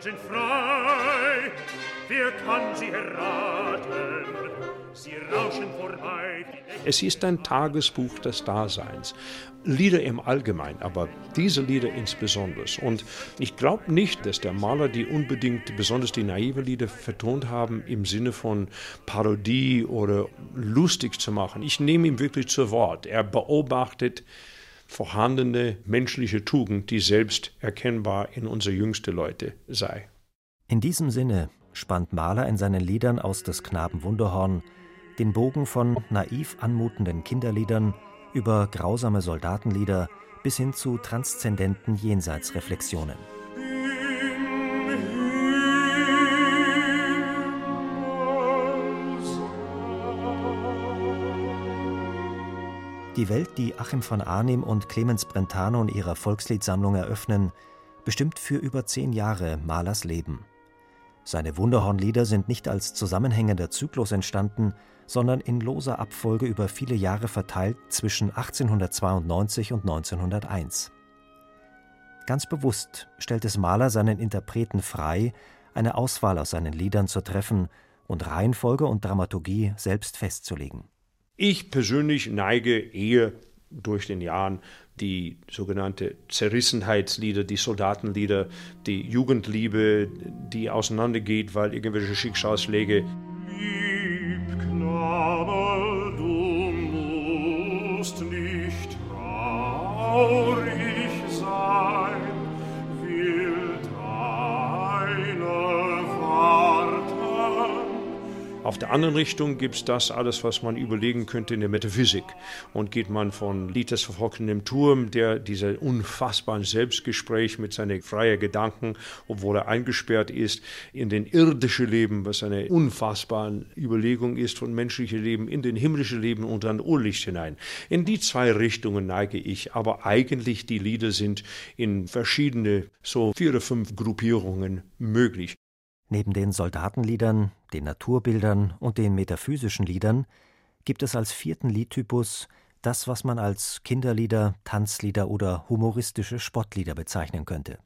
Sind frei, wer kann sie erraten? Sie rauschen vorbei. Es ist ein Tagesbuch des Daseins. Lieder im Allgemeinen, aber diese Lieder insbesondere. Und ich glaube nicht, dass der Maler die unbedingt, besonders die naive Lieder, vertont haben im Sinne von Parodie oder lustig zu machen. Ich nehme ihn wirklich zu Wort. Er beobachtet vorhandene menschliche Tugend, die selbst erkennbar in unsere jüngste Leute sei. In diesem Sinne spannt Mahler in seinen Liedern aus des Knaben Wunderhorn den Bogen von naiv anmutenden Kinderliedern über grausame Soldatenlieder bis hin zu transzendenten Jenseitsreflexionen. Die Welt, die Achim von Arnim und Clemens Brentano in ihrer Volksliedsammlung eröffnen, bestimmt für über zehn Jahre Mahlers Leben. Seine Wunderhornlieder sind nicht als zusammenhängender Zyklus entstanden, sondern in loser Abfolge über viele Jahre verteilt zwischen 1892 und 1901. Ganz bewusst stellt es Mahler seinen Interpreten frei, eine Auswahl aus seinen Liedern zu treffen und Reihenfolge und Dramaturgie selbst festzulegen. Ich persönlich neige eher durch den Jahren die sogenannte Zerrissenheitslieder, die Soldatenlieder, die Jugendliebe, die auseinandergeht, weil irgendwelche Schicksalsschläge. Traurig Auf der anderen Richtung gibt es das alles, was man überlegen könnte in der Metaphysik. Und geht man von Lied des verfolgenden Turm, der dieser unfassbaren Selbstgespräch mit seinen freien Gedanken, obwohl er eingesperrt ist, in den irdischen Leben, was eine unfassbare Überlegung ist von menschlichem Leben, in den himmlischen Leben und dann Urlicht hinein. In die zwei Richtungen neige ich, aber eigentlich die Lieder sind in verschiedene, so vier oder fünf Gruppierungen möglich. Neben den Soldatenliedern, den Naturbildern und den metaphysischen Liedern gibt es als vierten Liedtypus das, was man als Kinderlieder, Tanzlieder oder humoristische Spottlieder bezeichnen könnte.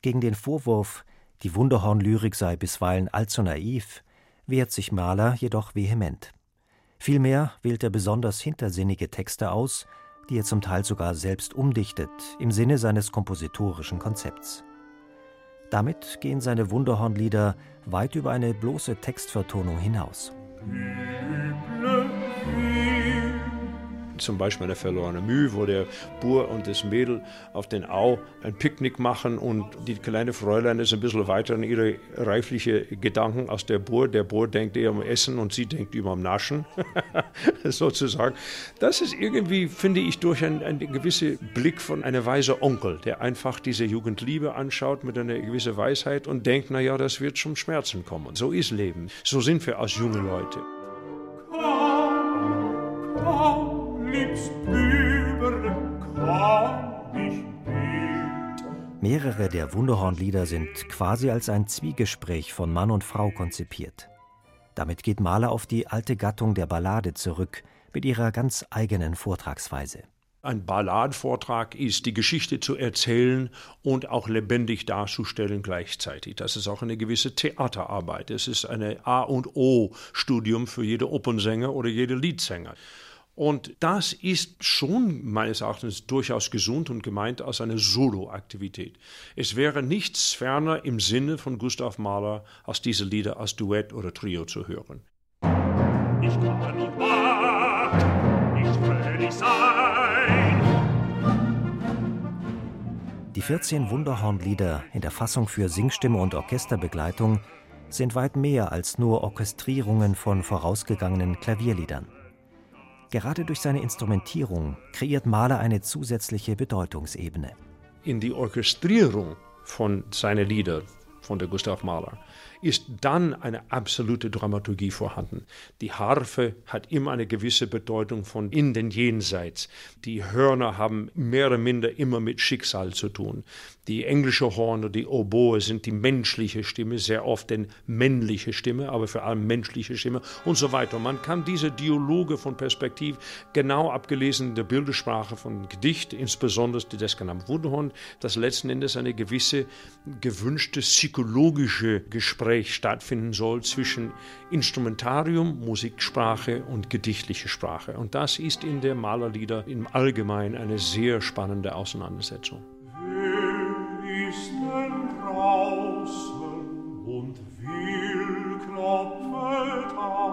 Gegen den Vorwurf, die Wunderhornlyrik sei bisweilen allzu naiv, wehrt sich Mahler jedoch vehement. Vielmehr wählt er besonders hintersinnige Texte aus, die er zum Teil sogar selbst umdichtet, im Sinne seines kompositorischen Konzepts. Damit gehen seine Wunderhornlieder weit über eine bloße Textvertonung hinaus. Zum Beispiel eine verlorene Mühe, wo der Bur und das Mädel auf den Au ein Picknick machen und die kleine Fräulein ist ein bisschen weiter in ihre reiflichen Gedanken als der Bur. Der Bur denkt eher um Essen und sie denkt über am Naschen, sozusagen. Das ist irgendwie, finde ich, durch einen, einen gewissen Blick von einem weise Onkel, der einfach diese Jugendliebe anschaut mit einer gewissen Weisheit und denkt, naja, das wird zum Schmerzen kommen. So ist Leben. So sind wir als junge Leute. Mehrere der Wunderhornlieder sind quasi als ein Zwiegespräch von Mann und Frau konzipiert. Damit geht Mahler auf die alte Gattung der Ballade zurück, mit ihrer ganz eigenen Vortragsweise. Ein Balladvortrag ist, die Geschichte zu erzählen und auch lebendig darzustellen gleichzeitig. Das ist auch eine gewisse Theaterarbeit. Es ist eine A und O-Studium für jede Opernsänger oder jede Liedsänger. Und das ist schon meines Erachtens durchaus gesund und gemeint als eine Soloaktivität. Es wäre nichts ferner im Sinne von Gustav Mahler, als diese Lieder als Duett oder Trio zu hören. Ich kann und mag nicht fröhlich sein. Die 14 Wunderhornlieder in der Fassung für Singstimme und Orchesterbegleitung sind weit mehr als nur Orchestrierungen von vorausgegangenen Klavierliedern. Gerade durch seine Instrumentierung kreiert Mahler eine zusätzliche Bedeutungsebene. in die Orchestrierung von seinen Liedern, von der Gustav Mahler, ist dann eine absolute Dramaturgie vorhanden. Die Harfe hat immer eine gewisse Bedeutung von in den Jenseits. Die Hörner haben mehr oder minder immer mit Schicksal zu tun. Die englische Horn die Oboe sind die menschliche Stimme, sehr oft die männliche Stimme, aber vor allem menschliche Stimme und so weiter. Man kann diese Dialoge von Perspektiv genau abgelesen in der Bildersprache von Gedicht, insbesondere des genannten Wunderhorn, das letzten Endes eine gewisse gewünschte psychologische Gespräch stattfinden soll zwischen Instrumentarium, Musiksprache und gedichtliche Sprache. Und das ist in der Malerlieder im Allgemeinen eine sehr spannende Auseinandersetzung. Wer ist denn draußen und will an?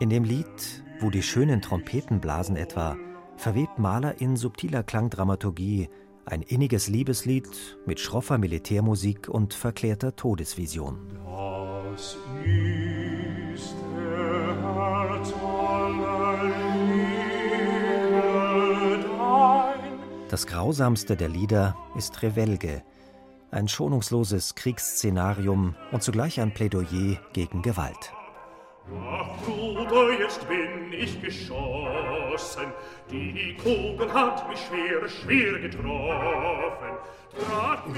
In dem Lied, wo die schönen Trompeten blasen etwa, verwebt Mahler in subtiler Klangdramaturgie ein inniges Liebeslied mit schroffer Militärmusik und verklärter Todesvision. Das ist der Herz. Das grausamste der Lieder ist Revelge, ein schonungsloses Kriegsszenarium und zugleich ein Plädoyer gegen Gewalt. Ach, Bruder, jetzt bin ich geschossen. Die Kugel hat mich schwer, schwer getroffen.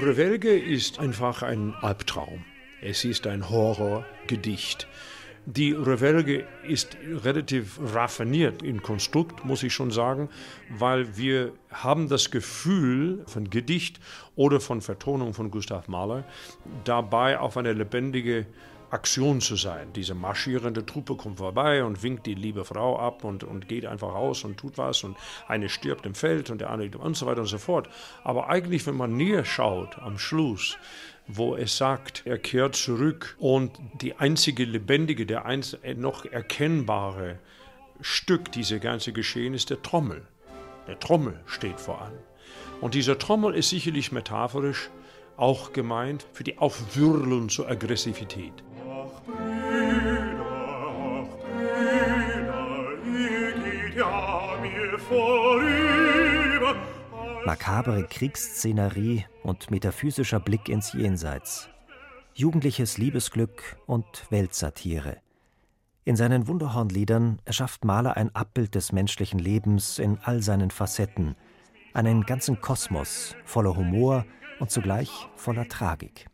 Revelge ist einfach ein Albtraum. Es ist ein Horrorgedicht. Die Revelge ist relativ raffiniert in Konstrukt, muss ich schon sagen, weil wir haben das Gefühl von Gedicht oder von Vertonung von Gustav Mahler dabei auf eine lebendige Aktion zu sein. Diese marschierende Truppe kommt vorbei und winkt die liebe Frau ab und, und geht einfach raus und tut was und eine stirbt im Feld und der andere und so weiter und so fort. Aber eigentlich, wenn man näher schaut am Schluss, wo es sagt, er kehrt zurück und die einzige lebendige, der einz noch erkennbare Stück dieser ganze Geschehen ist der Trommel. Der Trommel steht voran. Und dieser Trommel ist sicherlich metaphorisch auch gemeint für die Aufwirbelung zur Aggressivität. Makabere Kriegsszenerie und metaphysischer Blick ins Jenseits. Jugendliches Liebesglück und Weltsatire. In seinen Wunderhornliedern erschafft Mahler ein Abbild des menschlichen Lebens in all seinen Facetten, einen ganzen Kosmos voller Humor und zugleich voller Tragik.